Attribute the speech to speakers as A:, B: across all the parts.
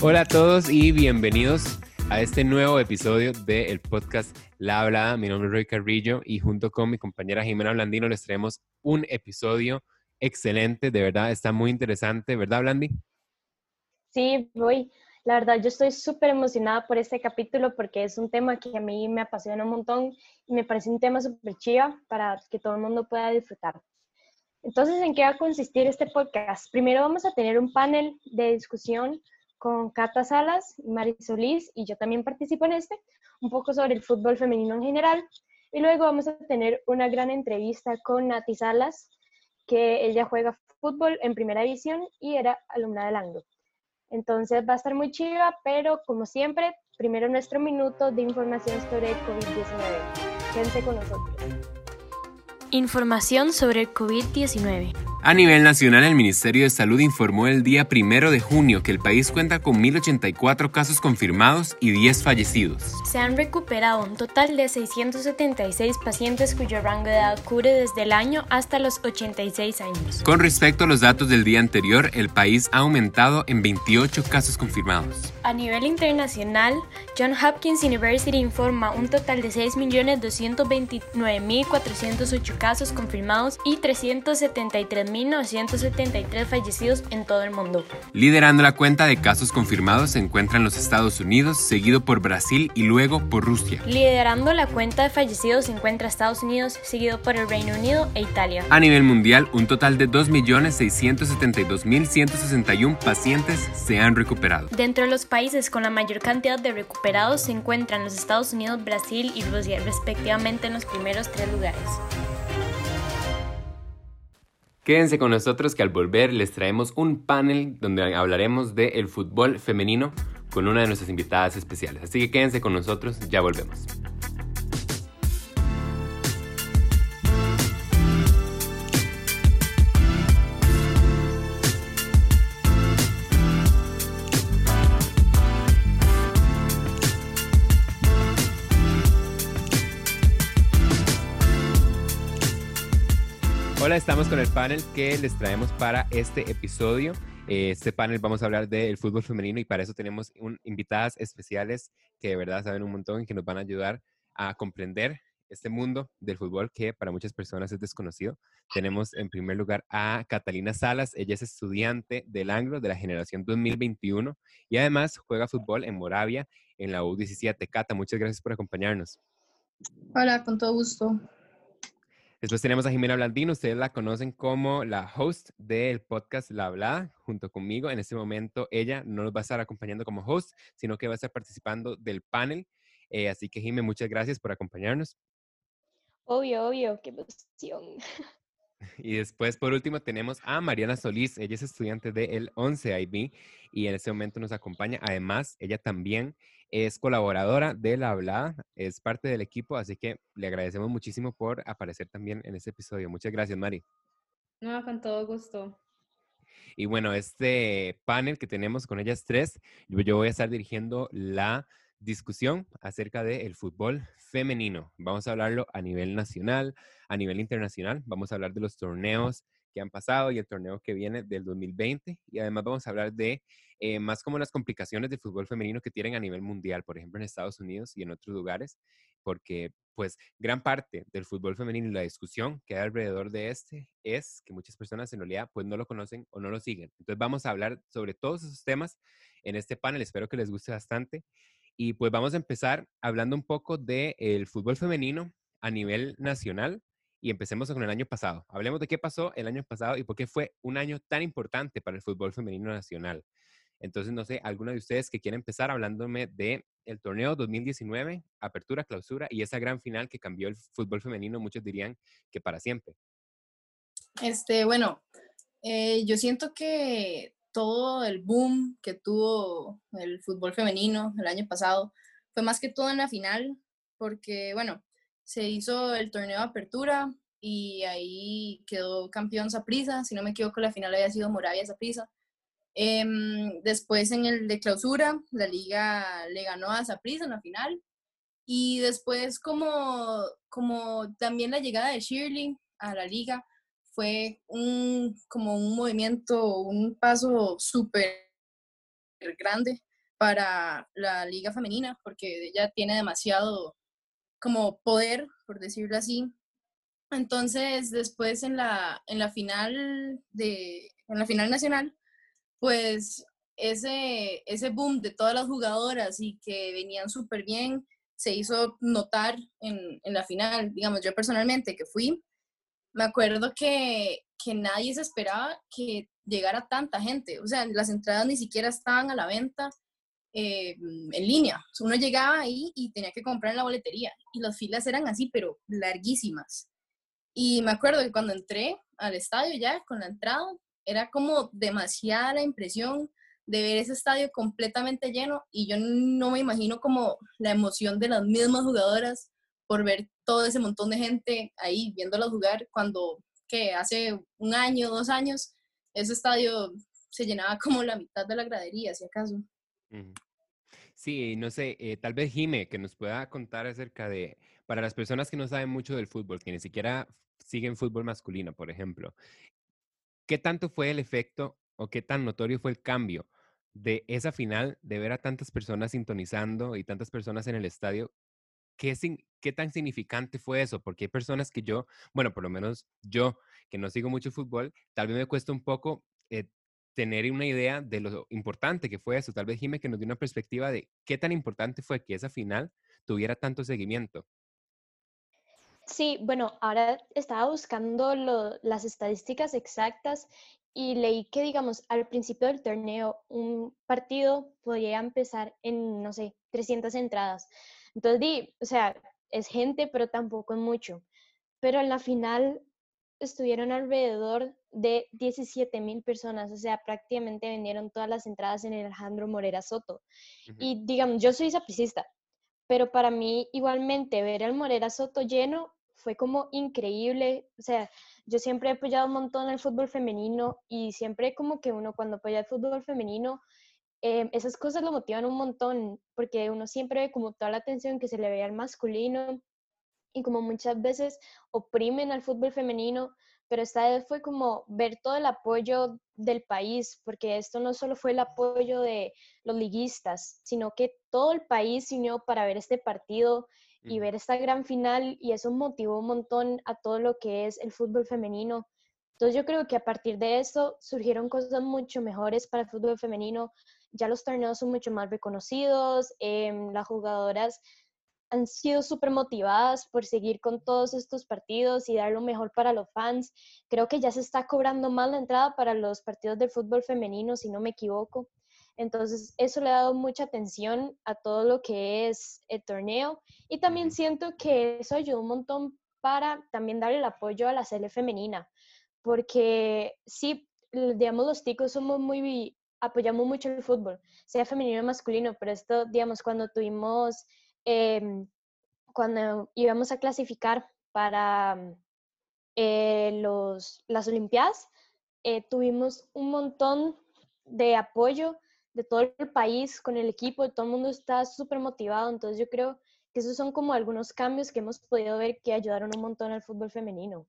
A: Hola a todos y bienvenidos a este nuevo episodio del podcast La Hablada. Mi nombre es Roy Carrillo y junto con mi compañera Jimena Blandino les traemos un episodio excelente, de verdad, está muy interesante, ¿verdad, Blandi?
B: Sí, voy. La verdad, yo estoy súper emocionada por este capítulo porque es un tema que a mí me apasiona un montón y me parece un tema súper chiva para que todo el mundo pueda disfrutar. Entonces, ¿en qué va a consistir este podcast? Primero vamos a tener un panel de discusión con Cata Salas, Mari Solís y yo también participo en este, un poco sobre el fútbol femenino en general. Y luego vamos a tener una gran entrevista con Nati Salas, que ella juega fútbol en primera división y era alumna del Anglo. Entonces va a estar muy chiva, pero como siempre, primero nuestro minuto de información sobre COVID-19. Quédense con nosotros.
C: Información sobre el COVID-19.
A: A nivel nacional, el Ministerio de Salud informó el día primero de junio que el país cuenta con 1.084 casos confirmados y 10 fallecidos.
C: Se han recuperado un total de 676 pacientes cuyo rango de edad cubre desde el año hasta los 86 años.
A: Con respecto a los datos del día anterior, el país ha aumentado en 28 casos confirmados.
C: A nivel internacional, John Hopkins University informa un total de 6.229.408 casos confirmados y 373 1.973 fallecidos en todo el mundo.
A: Liderando la cuenta de casos confirmados se encuentran los Estados Unidos, seguido por Brasil y luego por Rusia.
C: Liderando la cuenta de fallecidos se encuentra Estados Unidos, seguido por el Reino Unido e Italia.
A: A nivel mundial, un total de 2.672.161 pacientes se han recuperado.
C: Dentro de los países con la mayor cantidad de recuperados se encuentran los Estados Unidos, Brasil y Rusia, respectivamente en los primeros tres lugares.
A: Quédense con nosotros que al volver les traemos un panel donde hablaremos del fútbol femenino con una de nuestras invitadas especiales. Así que quédense con nosotros, ya volvemos. Estamos con el panel que les traemos para este episodio. Este panel vamos a hablar del fútbol femenino y para eso tenemos invitadas especiales que de verdad saben un montón y que nos van a ayudar a comprender este mundo del fútbol que para muchas personas es desconocido. Tenemos en primer lugar a Catalina Salas, ella es estudiante del Anglo de la generación 2021 y además juega fútbol en Moravia en la U17. Cata, muchas gracias por acompañarnos.
D: Hola, con todo gusto.
A: Después tenemos a Jimena Blandino, ustedes la conocen como la host del podcast La Hablada, junto conmigo. En este momento ella no nos va a estar acompañando como host, sino que va a estar participando del panel. Eh, así que Jimena, muchas gracias por acompañarnos.
B: Obvio, obvio, qué emoción.
A: Y después, por último, tenemos a Mariana Solís. Ella es estudiante del 11 IB y en este momento nos acompaña. Además, ella también es colaboradora de La Hablada, es parte del equipo, así que le agradecemos muchísimo por aparecer también en este episodio. Muchas gracias, Mari.
D: No, con todo gusto.
A: Y bueno, este panel que tenemos con ellas tres, yo, voy a estar dirigiendo la discusión acerca del fútbol femenino. Vamos a hablarlo a nivel nacional, a nivel internacional. Vamos a hablar de los torneos han pasado y el torneo que viene del 2020. Y además vamos a hablar de eh, más como las complicaciones del fútbol femenino que tienen a nivel mundial, por ejemplo en Estados Unidos y en otros lugares, porque pues gran parte del fútbol femenino y la discusión que hay alrededor de este es que muchas personas en realidad pues no lo conocen o no lo siguen. Entonces vamos a hablar sobre todos esos temas en este panel, espero que les guste bastante. Y pues vamos a empezar hablando un poco del fútbol femenino a nivel nacional y empecemos con el año pasado. Hablemos de qué pasó el año pasado y por qué fue un año tan importante para el fútbol femenino nacional. Entonces, no sé, alguno de ustedes que quiera empezar hablándome de el torneo 2019, apertura, clausura y esa gran final que cambió el fútbol femenino, muchos dirían que para siempre.
D: Este, bueno, eh, yo siento que todo el boom que tuvo el fútbol femenino el año pasado fue más que todo en la final, porque, bueno, se hizo el torneo de apertura y ahí quedó campeón Saprisa, si no me equivoco, la final había sido Moravia Saprisa. Em, después en el de clausura, la liga le ganó a Saprissa en la final. Y después como, como también la llegada de Shirley a la liga fue un, como un movimiento, un paso súper grande para la liga femenina, porque ella tiene demasiado como poder, por decirlo así. Entonces, después en la, en la final de, en la final nacional, pues ese, ese boom de todas las jugadoras y que venían súper bien, se hizo notar en, en, la final. Digamos, yo personalmente que fui, me acuerdo que, que nadie se esperaba que llegara tanta gente. O sea, las entradas ni siquiera estaban a la venta eh, en línea. Uno llegaba ahí y tenía que comprar en la boletería y las filas eran así, pero larguísimas. Y me acuerdo que cuando entré al estadio ya con la entrada, era como demasiada la impresión de ver ese estadio completamente lleno y yo no me imagino como la emoción de las mismas jugadoras por ver todo ese montón de gente ahí viéndolas jugar cuando que hace un año, dos años, ese estadio se llenaba como la mitad de la gradería, si acaso.
A: Sí, no sé, eh, tal vez Jime, que nos pueda contar acerca de, para las personas que no saben mucho del fútbol, que ni siquiera siguen fútbol masculino, por ejemplo, ¿qué tanto fue el efecto o qué tan notorio fue el cambio de esa final, de ver a tantas personas sintonizando y tantas personas en el estadio, ¿qué, tan significante fue eso? Porque hay personas que yo, bueno, por lo menos yo, que no sigo mucho fútbol, tal vez me cuesta un poco eh, tener una idea de lo importante que fue eso. Tal vez Jimé que nos dio una perspectiva de qué tan importante fue que esa final tuviera tanto seguimiento.
B: Sí, bueno, ahora estaba buscando las estadísticas exactas y leí que, digamos, al principio del torneo un partido podía empezar en, no sé, 300 entradas. Entonces, di, o sea, es gente, pero tampoco es mucho. Pero en la final estuvieron alrededor de 17 mil personas, o sea, prácticamente vendieron todas las entradas en el Alejandro Morera Soto. Y digamos, yo soy sapricista, pero para mí igualmente ver el Morera Soto lleno fue como increíble, o sea, yo siempre he apoyado un montón el fútbol femenino y siempre como que uno cuando apoya el fútbol femenino, eh, esas cosas lo motivan un montón, porque uno siempre ve como toda la atención que se le ve al masculino y como muchas veces oprimen al fútbol femenino, pero esta vez fue como ver todo el apoyo del país, porque esto no solo fue el apoyo de los liguistas, sino que todo el país se unió para ver este partido y ver esta gran final y eso motivó un montón a todo lo que es el fútbol femenino. Entonces yo creo que a partir de eso surgieron cosas mucho mejores para el fútbol femenino. Ya los torneos son mucho más reconocidos, em, las jugadoras han sido súper motivadas por seguir con todos estos partidos y dar lo mejor para los fans. Creo que ya se está cobrando más la entrada para los partidos de fútbol femenino, si no me equivoco. Entonces, eso le ha dado mucha atención a todo lo que es el torneo y también siento que eso ayudó un montón para también darle el apoyo a la serie femenina, porque sí, digamos, los ticos somos muy, apoyamos mucho el fútbol, sea femenino o masculino, pero esto, digamos, cuando tuvimos, em, cuando íbamos a clasificar para eh, los, las Olimpiadas, eh, tuvimos un montón de apoyo de todo el país con el equipo, todo el mundo está súper motivado, entonces yo creo que esos son como algunos cambios que hemos podido ver que ayudaron un montón al fútbol femenino.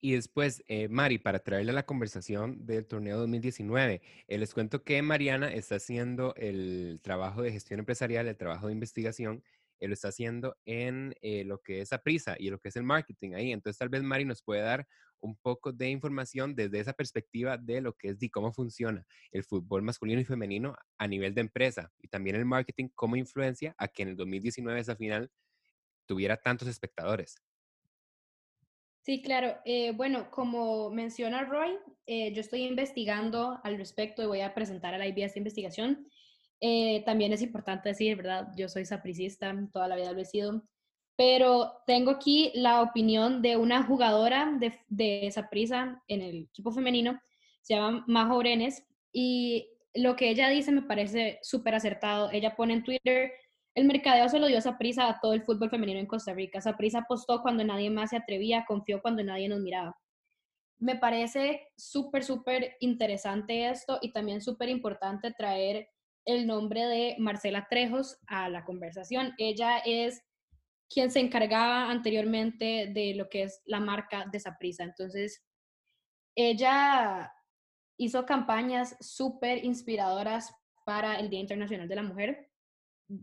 A: Y después, eh, Mari, para traerle la conversación del torneo 2019, eh, les cuento que Mariana está haciendo el trabajo de gestión empresarial, el trabajo de investigación, él lo está haciendo en eh, lo que es prisa y lo que es el marketing ahí. Entonces, tal vez Mari nos puede dar un poco de información desde esa perspectiva de lo que es de cómo funciona el fútbol masculino y femenino a nivel de empresa y también el marketing, cómo influencia a que en el 2019 esa final tuviera tantos espectadores.
E: Sí, claro. Eh, bueno, como menciona Roy, eh, yo estoy investigando al respecto y voy a presentar a la IBS esta investigación. Eh, también es importante decir, ¿verdad? Yo soy sapricista, toda la vida lo he sido. Pero tengo aquí la opinión de una jugadora de, de Saprisa en el equipo femenino, se llama Majo Orenes, y lo que ella dice me parece súper acertado. Ella pone en Twitter, el mercadeo se lo dio Saprisa a todo el fútbol femenino en Costa Rica. Saprisa apostó cuando nadie más se atrevía, confió cuando nadie nos miraba. Me parece súper, súper interesante esto y también súper importante traer el nombre de Marcela Trejos a la conversación. Ella es quien se encargaba anteriormente de lo que es la marca de Saprisa. Entonces, ella hizo campañas súper inspiradoras para el Día Internacional de la Mujer,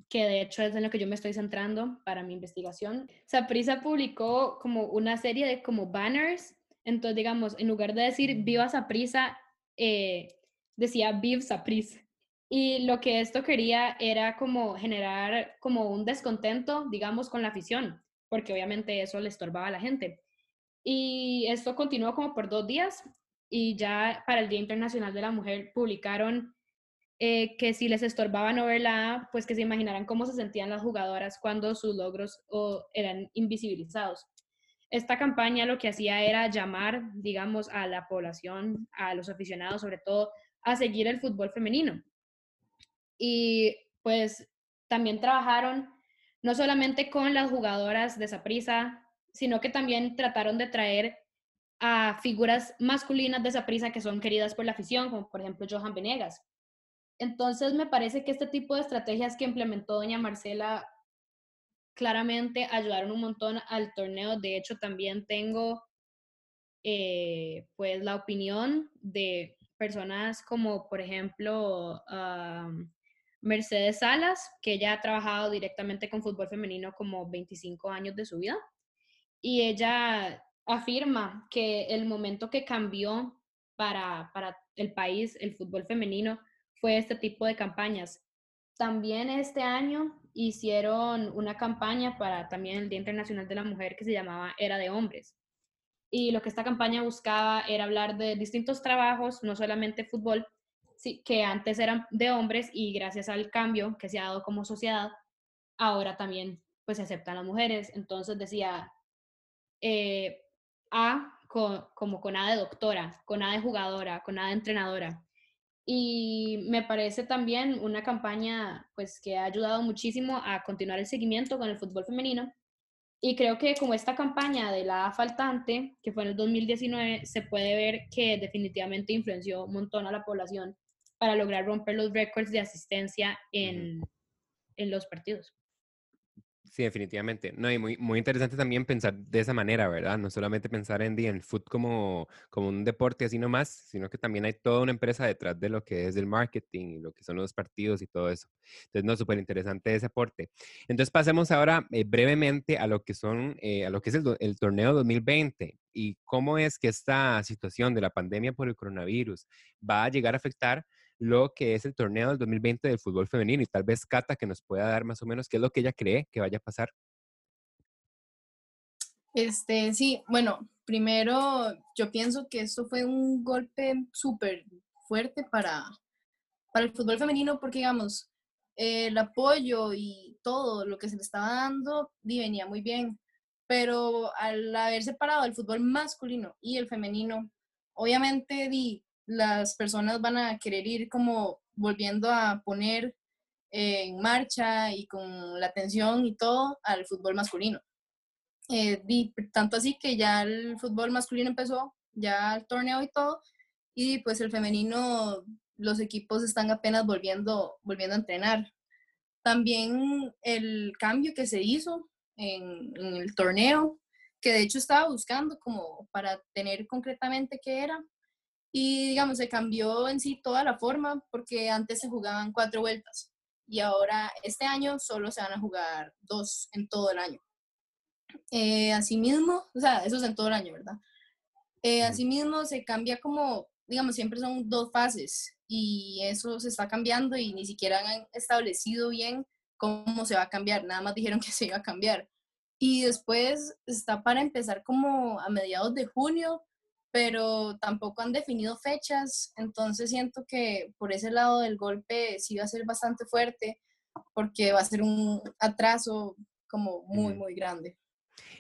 E: que de hecho es en lo que yo me estoy centrando para mi investigación. Saprisa publicó como una serie de como banners, entonces digamos, en lugar de decir Viva Saprisa, eh, decía Viv Saprisa. Y lo que esto quería era como generar como un descontento, digamos, con la afición, porque obviamente eso le estorbaba a la gente. Y esto continuó como por dos días y ya para el Día Internacional de la Mujer publicaron eh, que si les estorbaba no pues que se imaginaran cómo se sentían las jugadoras cuando sus logros eran invisibilizados. Esta campaña lo que hacía era llamar, digamos, a la población, a los aficionados sobre todo, a seguir el fútbol femenino. Y pues también trabajaron no solamente con las jugadoras de Saprisa, sino que también trataron de traer a figuras masculinas de esa prisa que son queridas por la afición, como por ejemplo Johan Venegas. Entonces me parece que este tipo de estrategias que implementó doña Marcela claramente ayudaron un montón al torneo. De hecho, también tengo eh, pues la opinión de personas como por ejemplo Mercedes Salas, que ella ha trabajado directamente con fútbol femenino como 25 años de su vida y ella afirma que el momento que cambió para, para el país, el fútbol femenino, fue este tipo de campañas. También este año hicieron una campaña para también el Día Internacional de la Mujer que se llamaba Era de Hombres. Y lo que esta campaña buscaba era hablar de distintos trabajos, no solamente fútbol, que antes eran de hombres y gracias al cambio que se ha dado como sociedad, ahora también pues se aceptan las mujeres. Entonces decía, eh, A como con A de doctora, con A de jugadora, con A de entrenadora. Y me parece también una campaña pues que ha ayudado muchísimo a continuar el seguimiento con el fútbol femenino. Y creo que como esta campaña de la faltante, que fue en el 2019, se puede ver que definitivamente influenció un montón a la población para lograr romper los récords de asistencia en, en los partidos.
A: Sí, definitivamente. No, y muy, muy interesante también pensar de esa manera, ¿verdad? No solamente pensar en, en foot como, como un deporte así nomás, sino que también hay toda una empresa detrás de lo que es el marketing y lo que son los partidos y todo eso. Entonces, no, súper interesante ese aporte. Entonces, pasemos ahora eh, brevemente a lo que son, eh, a lo que es el, el torneo 2020 y cómo es que esta situación de la pandemia por el coronavirus va a llegar a afectar lo que es el torneo del 2020 del fútbol femenino y tal vez Cata que nos pueda dar más o menos qué es lo que ella cree que vaya a pasar.
D: Este, sí, bueno, primero yo pienso que esto fue un golpe súper fuerte para, para el fútbol femenino porque, digamos, el apoyo y todo lo que se le estaba dando venía muy bien, pero al haber separado el fútbol masculino y el femenino, obviamente di, las personas van a querer ir como volviendo a poner en marcha y con la atención y todo al fútbol masculino. Eh, tanto así que ya el fútbol masculino empezó, ya el torneo y todo, y pues el femenino, los equipos están apenas volviendo, volviendo a entrenar. También el cambio que se hizo en, en el torneo, que de hecho estaba buscando como para tener concretamente qué era, y digamos, se cambió en sí toda la forma porque antes se jugaban cuatro vueltas y ahora este año solo se van a jugar dos en todo el año. Eh, asimismo, o sea, eso es en todo el año, ¿verdad? Eh, asimismo, se cambia como, digamos, siempre son dos fases y eso se está cambiando y ni siquiera han establecido bien cómo se va a cambiar, nada más dijeron que se iba a cambiar. Y después está para empezar como a mediados de junio, pero tampoco han definido fechas, entonces siento que por ese lado del golpe sí va a ser bastante fuerte, porque va a ser un atraso como muy, muy grande.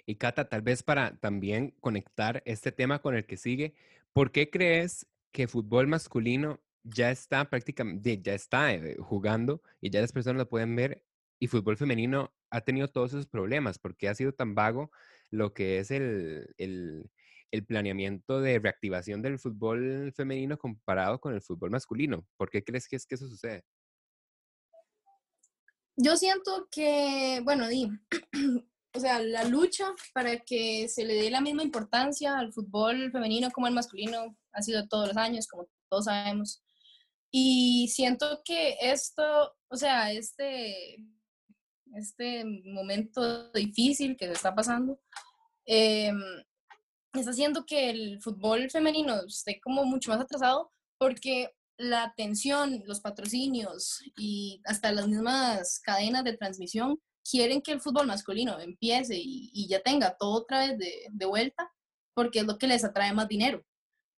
A: Y Cata, tal vez para también conectar este tema con el que sigue, ¿por qué crees que fútbol masculino ya está prácticamente, ya está eh, jugando y ya las personas lo pueden ver y fútbol femenino ha tenido todos esos problemas? ¿Por qué ha sido tan vago lo que es el, el el planeamiento de reactivación del fútbol femenino comparado con el fútbol masculino? ¿Por qué crees que es que eso sucede?
D: Yo siento que, bueno, di, o sea, la lucha para que se le dé la misma importancia al fútbol femenino como al masculino ha sido todos los años, como todos sabemos. Y siento que esto, o sea, este, este momento difícil que se está pasando, em, está haciendo que el fútbol femenino esté como mucho más atrasado porque la atención, los patrocinios y hasta las mismas cadenas de transmisión quieren que el fútbol masculino empiece y, ya tenga todo otra vez de, vuelta porque es lo que les atrae más dinero.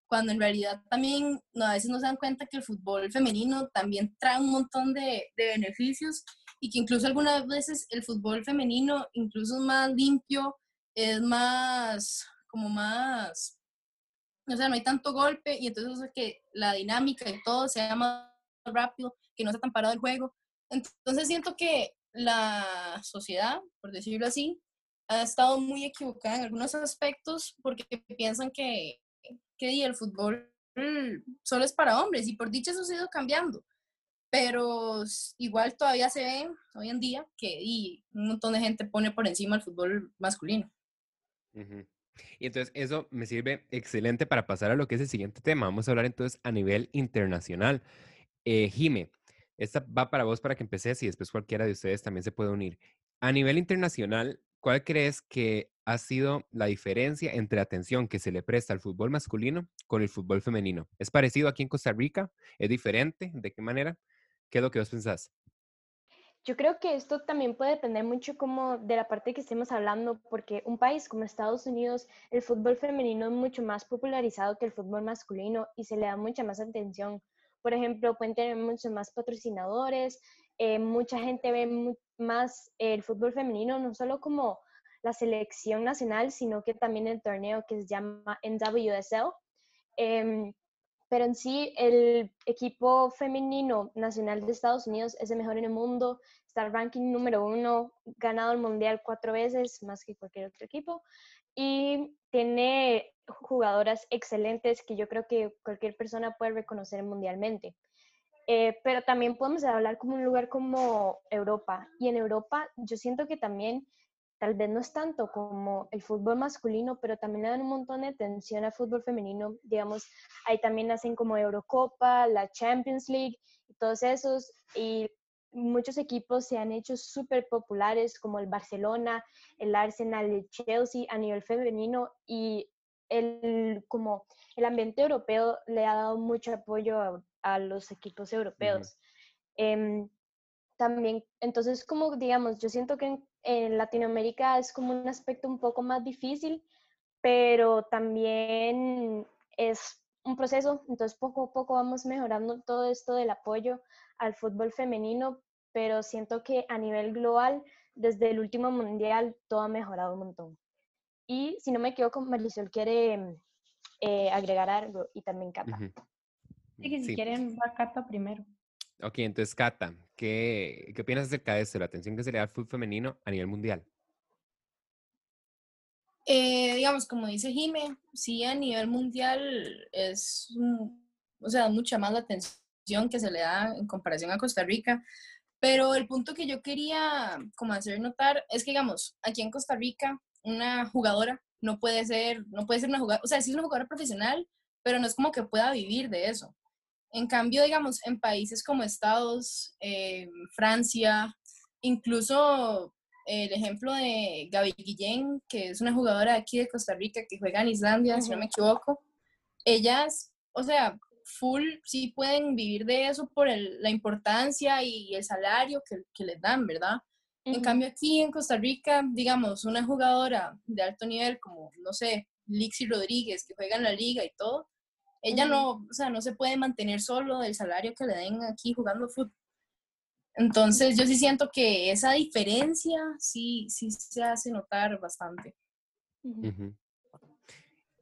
D: Cuando en realidad también a veces no se dan cuenta que el fútbol femenino también trae un montón de, de beneficios y que incluso algunas veces el fútbol femenino incluso es más limpio, es más, como más o sea, no hay tanto golpe y entonces hace que la dinámica y todo sea más rápido, que no sea tan parado el juego. Entonces siento que la sociedad, por decirlo así, ha estado muy equivocada en algunos aspectos porque piensan que, que el fútbol solo es para hombres y por dicha eso ha ido cambiando. Pero igual todavía se ve hoy en día que y un montón de gente pone por encima el fútbol masculino.
A: Y entonces eso me sirve excelente para pasar a lo que es el siguiente tema. Vamos a hablar entonces a nivel internacional. Eh, Jime, esta va para vos para que empeces y después cualquiera de ustedes también se puede unir. A nivel internacional, ¿cuál crees que ha sido la diferencia entre atención que se le presta al fútbol masculino con el fútbol femenino? ¿Es parecido aquí en Costa Rica? ¿Es diferente? ¿De qué manera? ¿Qué es lo que vos pensás?
B: Yo creo que esto también puede depender mucho como de la parte que estemos hablando, porque un país como Estados Unidos, el fútbol femenino es mucho más popularizado que el fútbol masculino y se le da mucha más atención. Por ejemplo, pueden tener muchos más patrocinadores, eh, mucha gente ve más el fútbol femenino, no solo como la selección nacional, sino que también el torneo que se llama NWSL. Em, pero en sí el equipo femenino nacional de Estados Unidos es el mejor en el mundo, está el ranking número uno, ganado el mundial cuatro veces, más que cualquier otro equipo, y tiene jugadoras excelentes que yo creo que cualquier persona puede reconocer mundialmente. Eh, pero también podemos hablar como un lugar como Europa, y en Europa yo siento que también tal vez no es tanto como el fútbol masculino, pero también le dan un montón de atención al fútbol femenino. Digamos, ahí también hacen como Eurocopa, la Champions League y todos esos. Y muchos equipos se han hecho súper populares, como el Barcelona, el Arsenal, el Chelsea a nivel femenino. Y el, como el ambiente europeo le ha dado mucho apoyo a, los equipos europeos. Em, también, entonces, como digamos, yo siento que en en Latinoamérica es como un aspecto un poco más difícil, pero también es un proceso, entonces poco a poco vamos mejorando todo esto del apoyo al fútbol femenino, pero siento que a nivel global, desde el último mundial, todo ha mejorado un montón. Y si no me equivoco, Marisol quiere eh, agregar algo y también Cata.
E: Sí, si quieren, va Cata primero.
A: Ok, entonces, Cata, ¿qué, ¿qué opinas acerca de eso, la atención que se le da al fútbol femenino a nivel mundial?
D: Eh, digamos, como dice Jime, sí, a nivel mundial es, o sea, mucha más la atención que se le da en comparación a Costa Rica. Pero el punto que yo quería como hacer notar es que, digamos, aquí en Costa Rica, una jugadora no puede ser, no puede ser una jugadora, o sea, sí es una jugadora profesional, pero no es como que pueda vivir de eso. En cambio, digamos, en países como Estados, eh, Francia, incluso el ejemplo de Gaby Guillén, que es una jugadora aquí de Costa Rica que juega en Islandia, si no me equivoco, ellas, o sea, full sí pueden vivir de eso por la importancia y el salario que, les dan, ¿verdad? En cambio aquí en Costa Rica, digamos, una jugadora de alto nivel como, no sé, Lixi Rodríguez, que juega en la liga y todo, ella no, o sea, no se puede mantener solo del salario que le den aquí jugando fútbol. Entonces yo sí siento que esa diferencia sí, sí se hace notar bastante.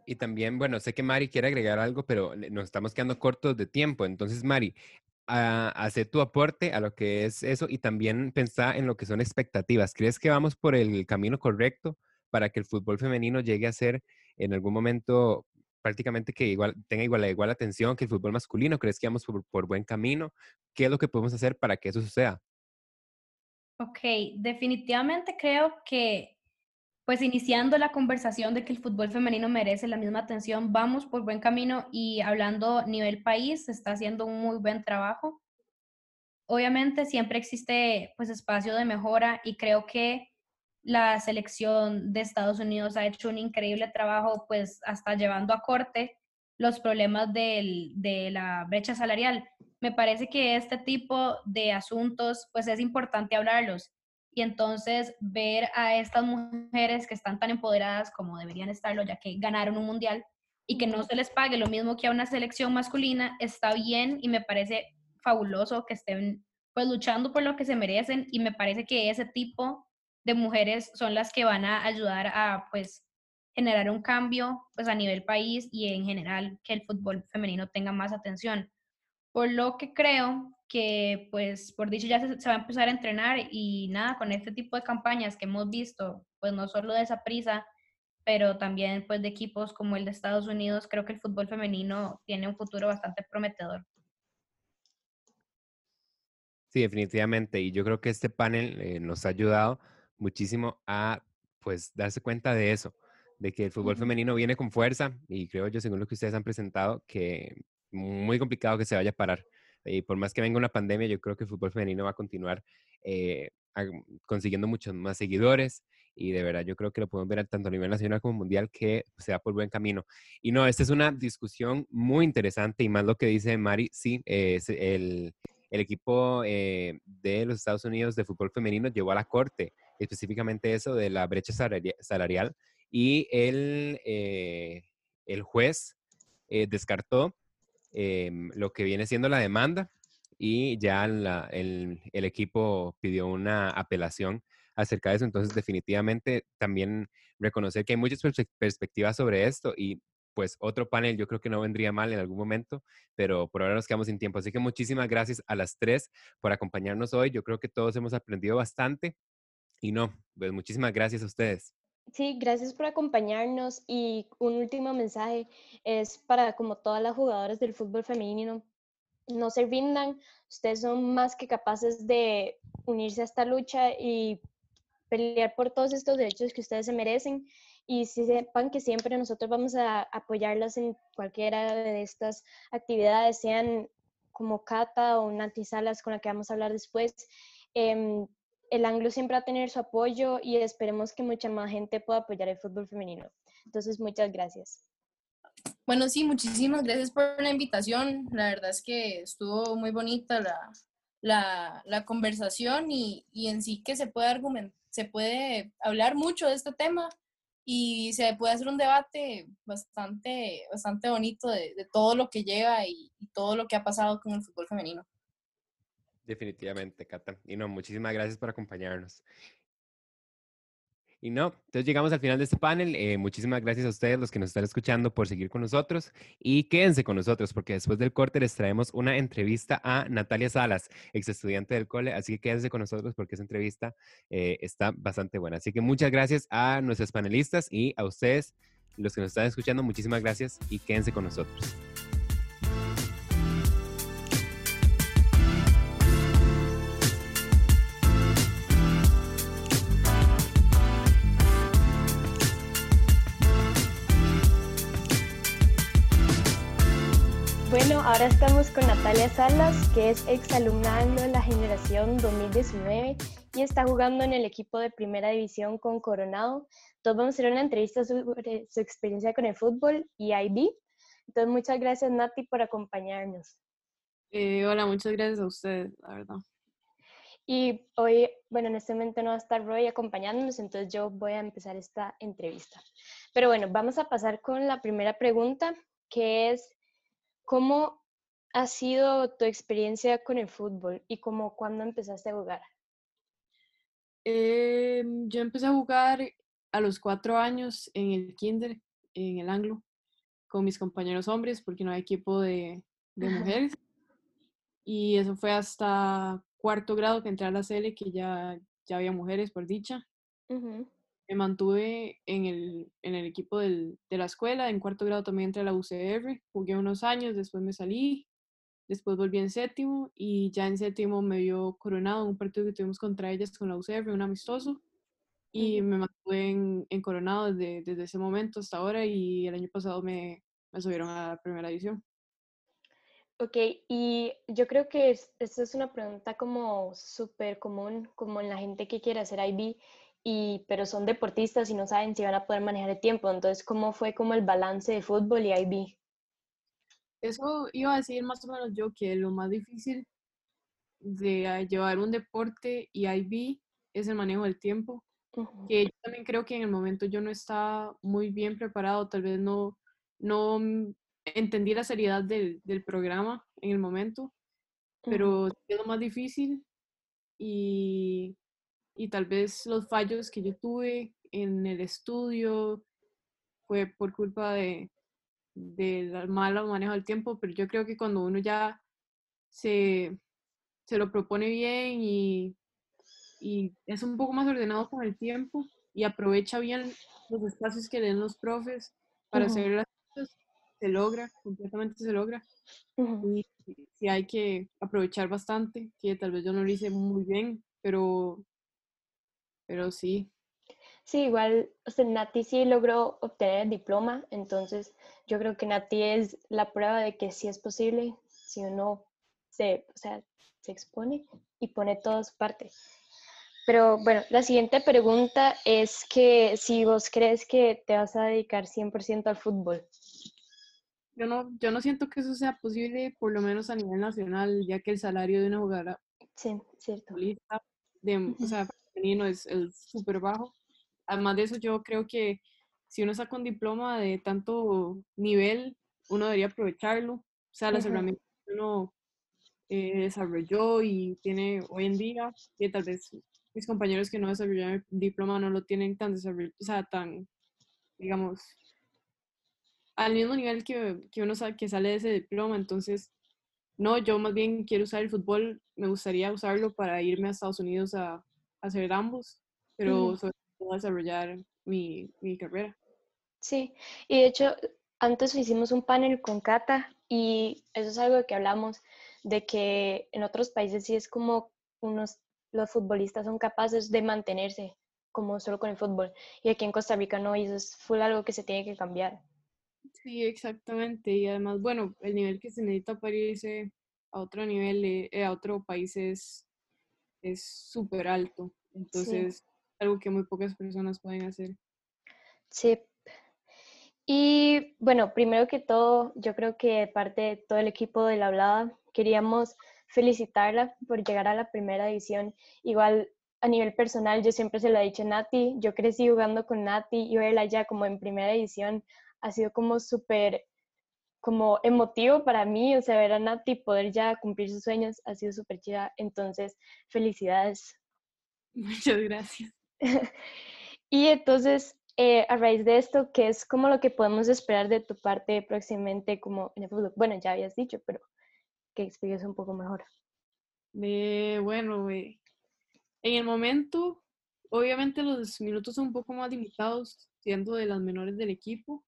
A: Y también, bueno, sé que Mari quiere agregar algo, pero nos estamos quedando cortos de tiempo. Entonces, Mari, a, hace tu aporte a lo que es eso y también pensar en lo que son expectativas. ¿Crees que vamos por el camino correcto para que el fútbol femenino llegue a ser en algún momento prácticamente que tenga igual, igual atención que el fútbol masculino? ¿Crees que vamos por, buen camino? ¿Qué es lo que podemos hacer para que eso suceda?
E: Ok, definitivamente creo que pues iniciando la conversación de que el fútbol femenino merece la misma atención, vamos por buen camino y hablando nivel país, se está haciendo un muy buen trabajo. Obviamente siempre existe pues espacio de mejora y creo que la selección de Estados Unidos ha hecho un increíble trabajo pues hasta llevando a corte los problemas de la brecha salarial. Me parece que este tipo de asuntos pues es importante hablarlos y entonces ver a estas mujeres que están tan empoderadas como deberían estarlo, ya que ganaron un mundial, y que no se les pague lo mismo que a una selección masculina, está bien y me parece fabuloso que estén pues luchando por lo que se merecen y me parece que ese tipo de mujeres son las que van a ayudar a pues generar un cambio pues a nivel país y en general que el fútbol femenino tenga más atención. Por lo que creo que pues por dicho ya se, va a empezar a entrenar y nada, con este tipo de campañas que hemos visto, pues no solo de esa prisa, pero también pues de equipos como el de Estados Unidos, creo que el fútbol femenino tiene un futuro bastante prometedor.
A: Sí, definitivamente. Y yo creo que este panel eh, nos ha ayudado muchísimo a pues darse cuenta de eso, de que el fútbol femenino viene con fuerza y creo yo, según lo que ustedes han presentado, que muy complicado que se vaya a parar. Y por más que venga una pandemia, yo creo que el fútbol femenino va a continuar eh, consiguiendo muchos más seguidores y de verdad yo creo que lo podemos ver tanto a nivel nacional como mundial que se va por buen camino. Y no, esta es una discusión muy interesante y más lo que dice Mari, sí, es el, el, equipo eh, de los Estados Unidos de fútbol femenino llevó a la corte específicamente eso de la brecha salarial y el, eh, el juez descartó Em, lo que viene siendo la demanda y ya el, equipo pidió una apelación acerca de eso. Entonces, definitivamente también reconocer que hay muchas perspectivas sobre esto y pues otro panel yo creo que no vendría mal en algún momento, pero por ahora nos quedamos sin tiempo. Así que muchísimas gracias a las tres por acompañarnos hoy. Yo creo que todos hemos aprendido bastante y no, pues muchísimas gracias a ustedes.
B: Sí, gracias por acompañarnos y un último mensaje es para como todas las jugadoras del fútbol femenino, no se rindan, ustedes son más que capaces de unirse a esta lucha y pelear por todos estos derechos que ustedes se merecen y sepan que siempre nosotros vamos a apoyarlas en cualquiera de estas actividades, sean como Cata o Salas con la que vamos a hablar después. Em, el Anglo siempre va a tener su apoyo y esperemos que mucha más gente pueda apoyar el fútbol femenino. Entonces, muchas gracias.
D: Bueno, sí, muchísimas gracias por la invitación. La verdad es que estuvo muy bonita la, la, conversación y, y, en sí que se puede argumentar, se puede hablar mucho de este tema y se puede hacer un debate bastante, bastante bonito de, de todo lo que lleva y, y todo lo que ha pasado con el fútbol femenino.
A: Definitivamente, Cata. Y no, muchísimas gracias por acompañarnos. Y no, entonces llegamos al final de este panel. Eh, muchísimas gracias a ustedes, los que nos están escuchando, por seguir con nosotros. Y quédense con nosotros, porque después del corte les traemos una entrevista a Natalia Salas, ex estudiante del cole. Así que quédense con nosotros, porque esa entrevista eh, está bastante buena. Así que muchas gracias a nuestros panelistas y a ustedes, los que nos están escuchando. Muchísimas gracias y quédense con nosotros.
B: Ahora estamos con Natalia Salas, que es ex alumna de la generación 2019 y está jugando en el equipo de primera división con Coronado. Entonces vamos a hacer una entrevista sobre su experiencia con el fútbol y IB. Entonces muchas gracias Nati por acompañarnos.
F: Eh, hola, muchas gracias a ustedes, la verdad.
B: Y hoy, bueno, en este momento no va a estar Roy acompañándonos, entonces yo voy a empezar esta entrevista. Pero bueno, vamos a pasar con la primera pregunta, que es, ¿Cómo ha sido tu experiencia con el fútbol y cómo cuándo empezaste a jugar?
F: Em, yo empecé a jugar a los cuatro años en el kinder, en el anglo, con mis compañeros hombres, porque no hay equipo de, mujeres. Y eso fue hasta cuarto grado que entré a la CL, que ya, ya había mujeres, por dicha me mantuve en el, en el equipo del, de la escuela, en cuarto grado también entré a la UCR, jugué unos años, después me salí, después volví en séptimo y ya en séptimo me vio coronado en un partido que tuvimos contra ellas con la UCR, un amistoso, y me mantuve en, en Coronado desde, desde, ese momento hasta ahora y el año pasado me, me subieron a la primera división.
B: Ok, y yo creo que esta es una pregunta como súper común, como en la gente que quiere hacer IB, y, pero son deportistas y no saben si van a poder manejar el tiempo. Entonces, ¿cómo fue como el balance de fútbol y IB?
F: Eso iba a decir más o menos yo que lo más difícil de llevar un deporte y IB es el manejo del tiempo. Que yo también creo que en el momento yo no estaba muy bien preparado, tal vez no, no entendí la seriedad del, del programa en el momento, pero es lo más difícil y, y tal vez los fallos que yo tuve en el estudio fue por culpa de, del malo manejo del tiempo, pero yo creo que cuando uno ya se, se lo propone bien y, y, es un poco más ordenado con el tiempo y aprovecha bien los espacios que le den los profes para hacer las se logra, completamente se logra. Y sí hay que aprovechar bastante, que tal vez yo no lo hice muy bien, pero, pero sí.
B: Sí, igual, o sea, Nati sí logró obtener el diploma, entonces yo creo que Nati es la prueba de que sí es posible si uno se, o sea, se expone y pone todo su parte. Pero bueno, la siguiente pregunta es que si vos crees que te vas a dedicar 100% al fútbol.
F: Yo no, yo no siento que eso sea posible, por lo menos a nivel nacional, ya que el salario de una jugadora
B: sí, cierto.
F: de, o sea, femenino es, súper bajo. Además de eso, yo creo que si uno saca un diploma de tanto nivel, uno debería aprovecharlo. O sea, las herramientas que uno eh, desarrolló y tiene hoy en día, que tal vez mis compañeros que no desarrollaron el diploma no lo tienen tan desarrollado, o sea, tan, digamos, al mismo nivel que, que uno sabe que sale de ese diploma. Entonces, no, yo más bien quiero usar el fútbol, me gustaría usarlo para irme a Estados Unidos a, hacer ambos, pero sobre todo desarrollar mi, mi carrera.
B: Sí, y de hecho, antes hicimos un panel con Cata y eso es algo que hablamos, de que en otros países sí es como unos, los futbolistas son capaces de mantenerse como solo con el fútbol. Y aquí en Costa Rica no, y eso es full algo que se tiene que cambiar.
F: Sí, exactamente. Y además, bueno, el nivel que se necesita para irse a otro nivel, eh, a otro país es súper alto. Entonces, algo que muy pocas personas pueden hacer.
B: Sí. Y bueno, primero que todo, yo creo que de parte de todo el equipo de la hablada, queríamos felicitarla por llegar a la primera edición. Igual a nivel personal, yo siempre se lo he dicho a Nati, yo crecí jugando con Nati y verla ya como en primera edición ha sido como súper como emotivo para mí, o sea, ver a Nati poder ya cumplir sus sueños ha sido súper chida, entonces felicidades.
F: Muchas gracias.
B: y entonces, eh, a raíz de esto, ¿qué es como lo que podemos esperar de tu parte próximamente como en el fútbol? Bueno, ya habías dicho, pero que expliques un poco mejor.
F: Eh, bueno, en el momento, obviamente los minutos son un poco más limitados, siendo de las menores del equipo,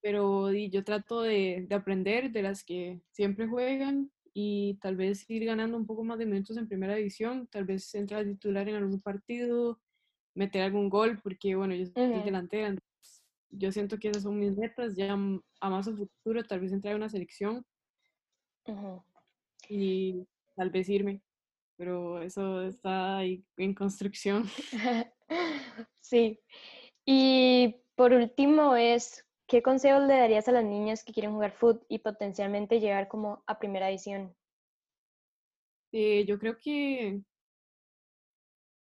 F: pero yo trato de, aprender de las que siempre juegan y tal vez ir ganando un poco más de minutos en primera división, tal vez entrar a titular en algún partido, meter algún gol, porque bueno, yo soy delantera, yo siento que esas son mis metas, ya a más a futuro tal vez entrar a una selección. Y tal vez irme, pero eso está ahí en construcción.
B: sí, y por último es, ¿qué consejos le darías a las niñas que quieren jugar fútbol y potencialmente llegar como a primera edición?
F: Eh, yo creo que,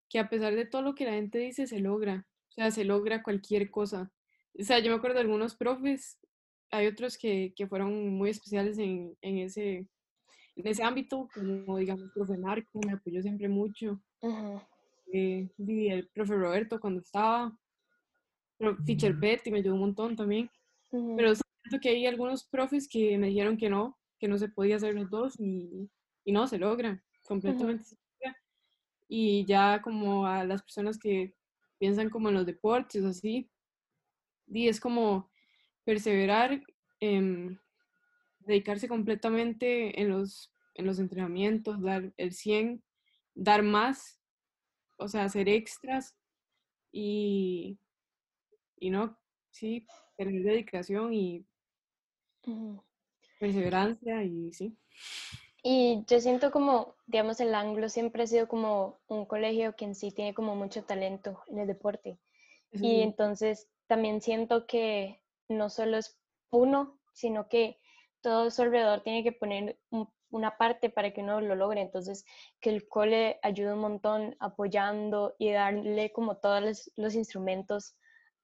F: que a pesar de todo lo que la gente dice, se logra. O sea, se logra cualquier cosa. O sea, yo me acuerdo de algunos profes, hay otros que, que fueron muy especiales en, en, ese, en ese ámbito, como digamos, profe Marco, me apoyó siempre mucho. eh, y el profe Roberto cuando estaba, Teacher Betty me ayudó un montón también. Pero siento que hay algunos profes que me dijeron que no, que no se podía hacer los dos y, y no, se logra, completamente Y ya como a las personas que piensan como en los deportes, así, y es como perseverar, dedicarse completamente en los, en los entrenamientos, dar el 100, dar más, o sea, hacer extras y, y no, sí, tener dedicación y perseverancia y sí.
B: Y yo siento como, digamos, el Anglo siempre ha sido como un colegio que en sí tiene como mucho talento en el deporte.
F: eso
B: Y
F: sí.
B: entonces también siento que no solo es uno, sino que todo su alrededor tiene que poner un- una parte para que uno lo logre. Entonces, que el cole ayude un montón apoyando y darle como todos los, los instrumentos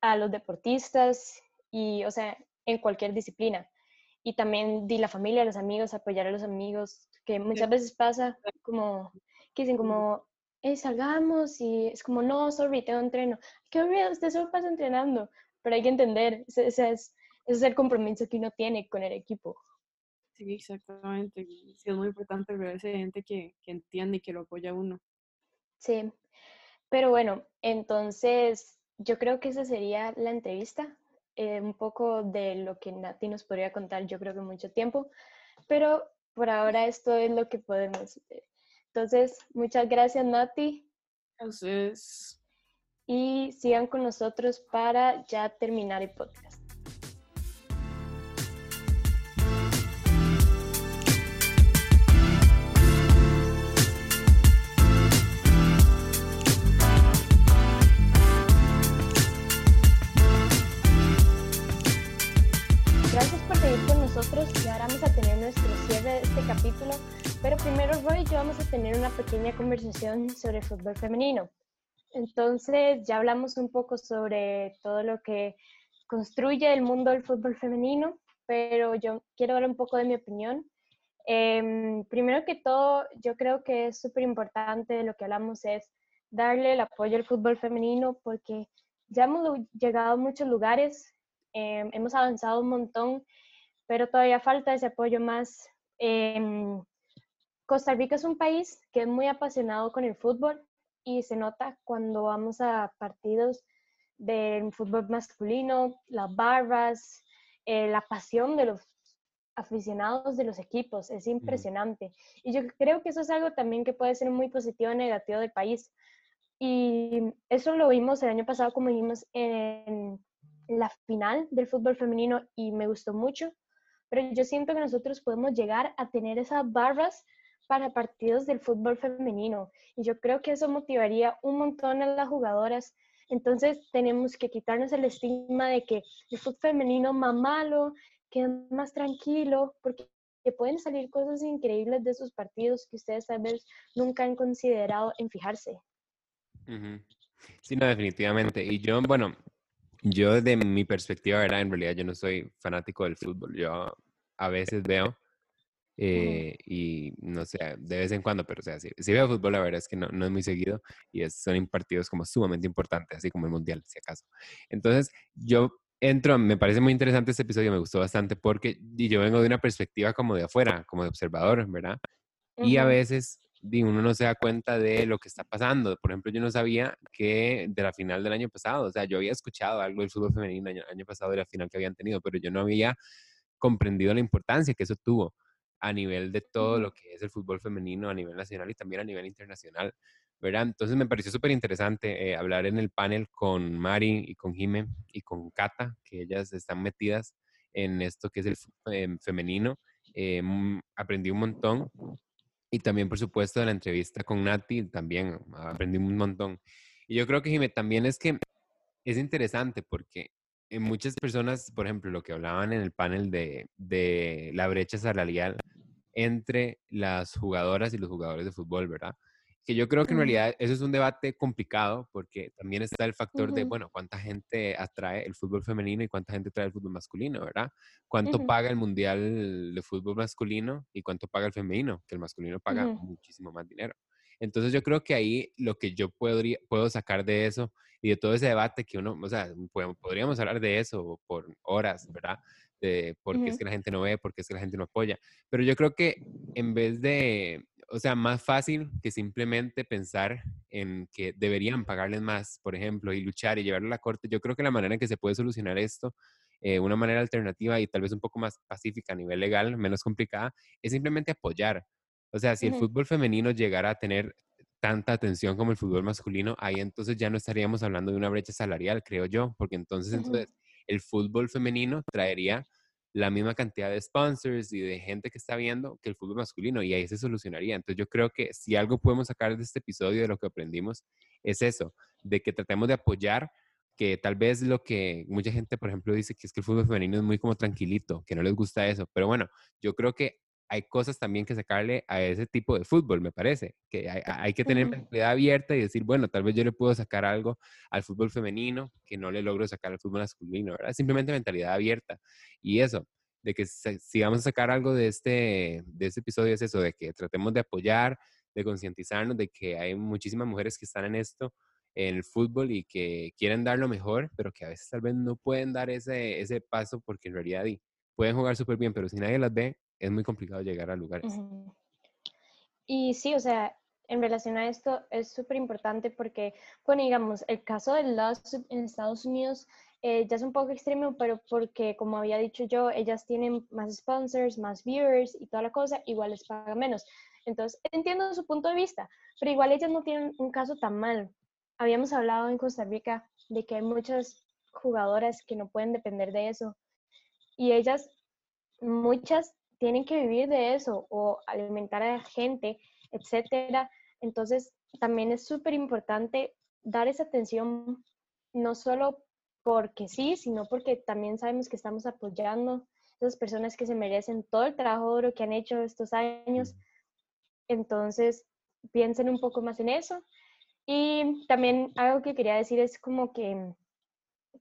B: a los deportistas y, o sea, en cualquier disciplina. Y también di la familia, los amigos, apoyar a los amigos, que muchas veces pasa como que dicen como, hey, salgamos y es como, no, sorry, tengo entreno. Qué aburrido, usted solo pasa entrenando, pero hay que entender, ese, ese es, ese es el compromiso que uno tiene con el equipo.
F: Sí, exactamente. Sí, es muy importante rodearse de gente que, que entiende y que lo apoya a uno.
B: Sí, pero bueno, entonces yo creo que esa sería la entrevista, eh, un poco de lo que Nati nos podría contar, yo creo que mucho tiempo, pero por ahora esto es lo que podemos hacer. Entonces, muchas gracias Nati
F: Entonces,
B: y sigan con nosotros para ya terminar el podcast. Pequeña conversación sobre fútbol femenino. Entonces, ya hablamos un poco sobre todo lo que construye el mundo del fútbol femenino, pero yo quiero dar un poco de mi opinión. Em, primero que todo, yo creo que es súper importante lo que hablamos es darle el apoyo al fútbol femenino porque ya hemos llegado a muchos lugares, em, hemos avanzado un montón, pero todavía falta ese apoyo más. Em, Costa Rica es un país que es muy apasionado con el fútbol y se nota cuando vamos a partidos del fútbol masculino, las barras, eh, la pasión de los aficionados de los equipos, es impresionante. Y yo creo que eso es algo también que puede ser muy positivo o negativo del país. Y eso lo vimos el año pasado, como dijimos, en la final del fútbol femenino y me gustó mucho. Pero yo siento que nosotros podemos llegar a tener esas barras para partidos del fútbol femenino. Y yo creo que eso motivaría un montón a las jugadoras. Entonces tenemos que quitarnos el estigma de que el fútbol femenino más malo, que es más tranquilo, porque que pueden salir cosas increíbles de esos partidos que ustedes tal vez nunca han considerado en fijarse.
A: Sí, no, definitivamente. Y yo, bueno, yo de mi perspectiva, ¿verdad? En realidad yo no soy fanático del fútbol. Yo a veces veo eh, y no sé, de vez en cuando, pero o sea, si, si veo fútbol, la verdad es que no, no es muy seguido y es, son partidos como sumamente importantes, así como el Mundial, si acaso. Entonces, yo entro, me parece muy interesante este episodio, me gustó bastante porque y yo vengo de una perspectiva como de afuera, como de observador, ¿verdad? Y a veces uno no se da cuenta de lo que está pasando. Por ejemplo, yo no sabía que de la final del año pasado, o sea, yo había escuchado algo del fútbol femenino el año, año pasado de la final que habían tenido, pero yo no había comprendido la importancia que eso tuvo a nivel de todo lo que es el fútbol femenino a nivel nacional y también a nivel internacional, ¿verdad? Entonces me pareció súper interesante eh, hablar en el panel con Mari y con Jime y con Cata, que ellas están metidas en esto que es el em, femenino. Eh, mm, aprendí un montón y también, por supuesto, de la entrevista con Nati, también aprendí un montón. Y yo creo que, Jime, también es que es interesante porque en muchas personas, por ejemplo, lo que hablaban en el panel de, de la brecha salarial entre las jugadoras y los jugadores de fútbol, ¿verdad? Que yo creo que en realidad eso es un debate complicado porque también está el factor de, bueno, cuánta gente atrae el fútbol femenino y cuánta gente trae el fútbol masculino, ¿verdad? ¿Cuánto paga el mundial de fútbol masculino y cuánto paga el femenino? Que el masculino paga muchísimo más dinero. Entonces yo creo que ahí lo que yo podría, puedo sacar de eso y de todo ese debate que uno, o sea, podríamos hablar de eso por horas, ¿verdad? De por qué es que la gente no ve, por qué es que la gente no apoya. Pero yo creo que en vez de, o sea, más fácil que simplemente pensar en que deberían pagarles más, por ejemplo, y luchar y llevarlo a la corte, yo creo que la manera en que se puede solucionar esto, eh, una manera alternativa y tal vez un poco más pacífica a nivel legal, menos complicada, es simplemente apoyar. O sea, si el fútbol femenino llegara a tener tanta atención como el fútbol masculino, ahí entonces ya no estaríamos hablando de una brecha salarial, creo yo, porque entonces, entonces el fútbol femenino traería la misma cantidad de sponsors y de gente que está viendo que el fútbol masculino y ahí se solucionaría. Entonces yo creo que si algo podemos sacar de este episodio de lo que aprendimos es eso, de que tratemos de apoyar que tal vez lo que mucha gente, por ejemplo, dice que es que el fútbol femenino es muy como tranquilito, que no les gusta eso, pero bueno, yo creo que hay cosas también que sacarle a ese tipo de fútbol, me parece, que hay, que tener mentalidad abierta y decir, bueno, tal vez yo le puedo sacar algo al fútbol femenino que no le logro sacar al fútbol masculino, ¿verdad? Simplemente mentalidad abierta. Y eso, de que si vamos a sacar algo de este, de este episodio es eso, de que tratemos de apoyar, de concientizarnos de que hay muchísimas mujeres que están en esto, en el fútbol y que quieren dar lo mejor, pero que a veces tal vez no pueden dar ese, ese paso porque en realidad pueden jugar súper bien, pero si nadie las ve, es muy complicado llegar a lugares.
B: Y sí, o sea, en relación a esto es súper importante porque, bueno, digamos, el caso de las en Estados Unidos eh, ya es un poco extremo, pero porque, como había dicho yo, ellas tienen más sponsors, más viewers y toda la cosa, igual les pagan menos. Entonces, entiendo su punto de vista, pero igual ellas no tienen un caso tan mal. Habíamos hablado en Costa Rica de que hay muchas jugadoras que no pueden depender de eso. Y ellas, muchas tienen que vivir de eso o alimentar a la gente, etcétera. Entonces, también es súper importante dar esa atención, no solo porque sí, sino porque también sabemos que estamos apoyando a esas personas que se merecen todo el trabajo duro que han hecho estos años. Entonces, piensen un poco más en eso. Y también algo que quería decir es como que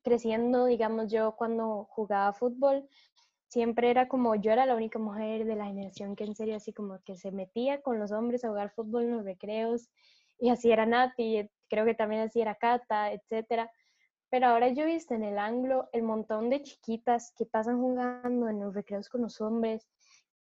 B: creciendo, digamos, yo cuando jugaba fútbol, siempre era como yo era la única mujer de la generación que en serio así como que se metía con los hombres a jugar fútbol en los recreos y así era Nati, creo que también así era Cata, etcétera. Pero ahora yo he visto en el ángulo el montón de chiquitas que pasan jugando en los recreos con los hombres,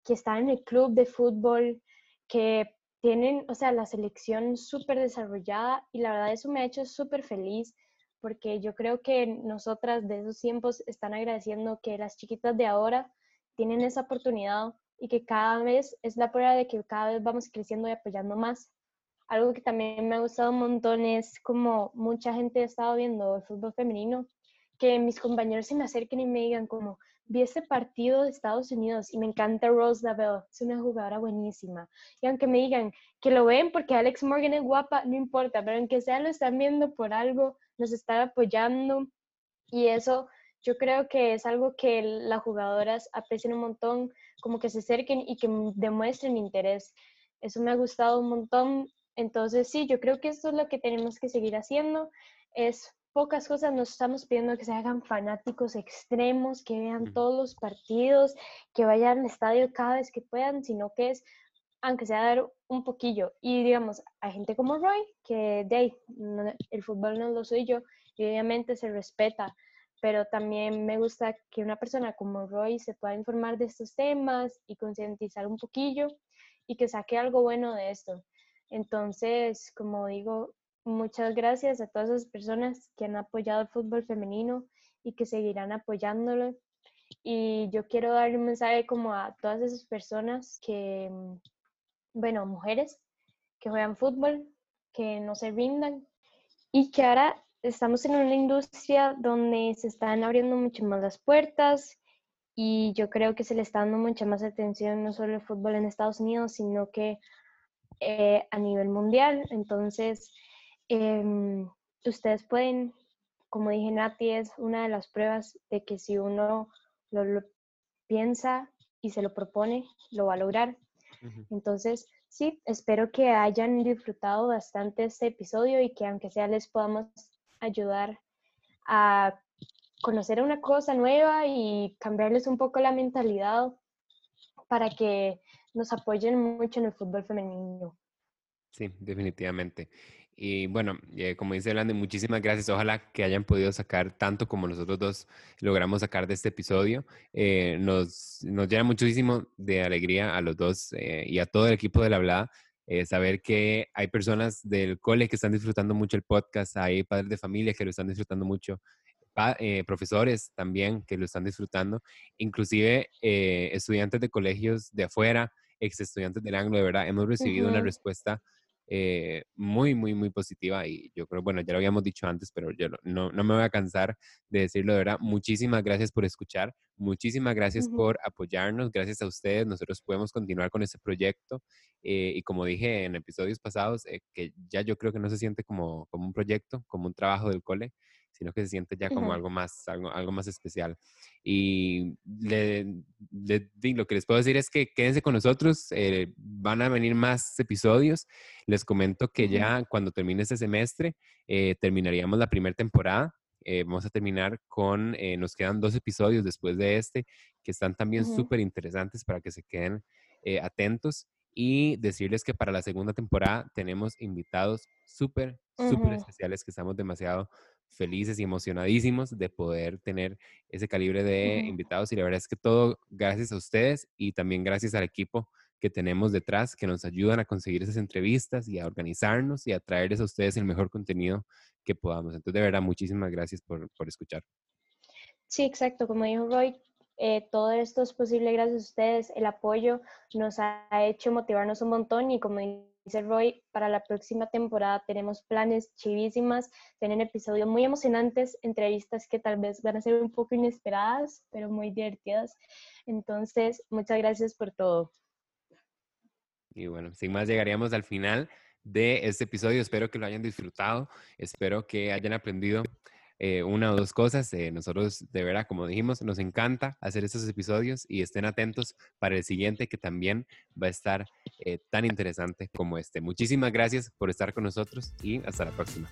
B: que están en el club de fútbol, que tienen, o sea, la selección súper desarrollada y la verdad eso me ha hecho súper feliz porque yo creo que nosotras de esos tiempos están agradeciendo que las chiquitas de ahora tienen esa oportunidad y que cada vez es la prueba de que cada vez vamos creciendo y apoyando más. Algo que también me ha gustado un montón es como mucha gente ha estado viendo el fútbol femenino, que mis compañeros se me acerquen y me digan como, vi este partido de Estados Unidos y me encanta Rose Lavelle, es una jugadora buenísima. Y aunque me digan que lo ven porque Alex Morgan es guapa, no importa, pero aunque sea lo están viendo por algo, nos están apoyando y eso yo creo que es algo que las jugadoras aprecian un montón, como que se acerquen y que demuestren interés. Eso me ha gustado un montón. Entonces, sí, yo creo que esto es lo que tenemos que seguir haciendo. Es pocas cosas, nos estamos pidiendo que se hagan fanáticos extremos, que vean todos los partidos, que vayan al estadio cada vez que puedan, sino que es, aunque sea dar un poquillo. Y digamos, hay gente como Roy, que de el fútbol no lo soy yo, y obviamente se respeta, pero también me gusta que una persona como Roy se pueda informar de estos temas y concientizar un poquillo y que saque algo bueno de esto. Entonces, como digo, muchas gracias a todas esas personas que han apoyado el fútbol femenino y que seguirán apoyándolo. Y yo quiero dar un mensaje como a todas esas personas que, bueno, mujeres que juegan fútbol, que no se rindan y que ahora estamos en una industria donde se están abriendo mucho más las puertas y yo creo que se le está dando mucha más atención no solo al fútbol en Estados Unidos, sino que eh, a nivel mundial. Entonces, em, ustedes pueden, como dije Nati, es una de las pruebas de que si uno lo piensa y se lo propone, lo va a lograr. Entonces, sí, espero que hayan disfrutado bastante este episodio y que aunque sea les podamos ayudar a conocer una cosa nueva y cambiarles un poco la mentalidad para que nos apoyen mucho en el fútbol femenino.
A: Sí, definitivamente. Y bueno, eh, como dice Blande, muchísimas gracias. Ojalá que hayan podido sacar tanto como nosotros dos logramos sacar de este episodio. Eh, nos, nos llena muchísimo de alegría a los dos eh, y a todo el equipo de la Hablada saber que hay personas del cole que están disfrutando mucho el podcast, hay padres de familia que lo están disfrutando mucho, profesores también que lo están disfrutando, inclusive estudiantes de colegios de afuera, ex estudiantes del ángulo, de verdad, hemos recibido una respuesta eh, muy, muy, muy positiva y yo creo, bueno, ya lo habíamos dicho antes, pero yo no, no me voy a cansar de decirlo de verdad. Muchísimas gracias por escuchar, muchísimas gracias por apoyarnos, gracias a ustedes nosotros podemos continuar con este proyecto eh, y como dije en episodios pasados, eh, que ya yo creo que no se siente como, como un proyecto, como un trabajo del cole, sino que se siente ya como algo más, algo, algo, más especial. Y le, lo que les puedo decir es que quédense con nosotros, eh, van a venir más episodios. Les comento que ya cuando termine este semestre, eh, terminaríamos la primera temporada. Eh, vamos a terminar con, nos quedan dos episodios después de este, que están también súper interesantes para que se queden atentos y decirles que para la segunda temporada tenemos invitados súper, súper especiales que estamos demasiado felices y emocionadísimos de poder tener ese calibre de invitados y la verdad es que todo gracias a ustedes y también gracias al equipo que tenemos detrás que nos ayudan a conseguir esas entrevistas y a organizarnos y a traerles a ustedes el mejor contenido que podamos. Entonces, de verdad, muchísimas gracias por, por escuchar.
B: Sí, exacto. Como dijo Roy, eh, todo esto es posible gracias a ustedes. El apoyo nos ha hecho motivarnos un montón y como dice Roy, para la próxima temporada tenemos planes chivísimas, tienen episodios muy emocionantes, entrevistas que tal vez van a ser un poco inesperadas, pero muy divertidas. Entonces, muchas gracias por todo.
A: Y bueno, sin más llegaríamos al final de este episodio. Espero que lo hayan disfrutado, espero que hayan aprendido eh, una o dos cosas. Eh, nosotros, de verdad, como dijimos, nos encanta hacer estos episodios y estén atentos para el siguiente que también va a estar eh, tan interesante como este. Muchísimas gracias por estar con nosotros y hasta la próxima.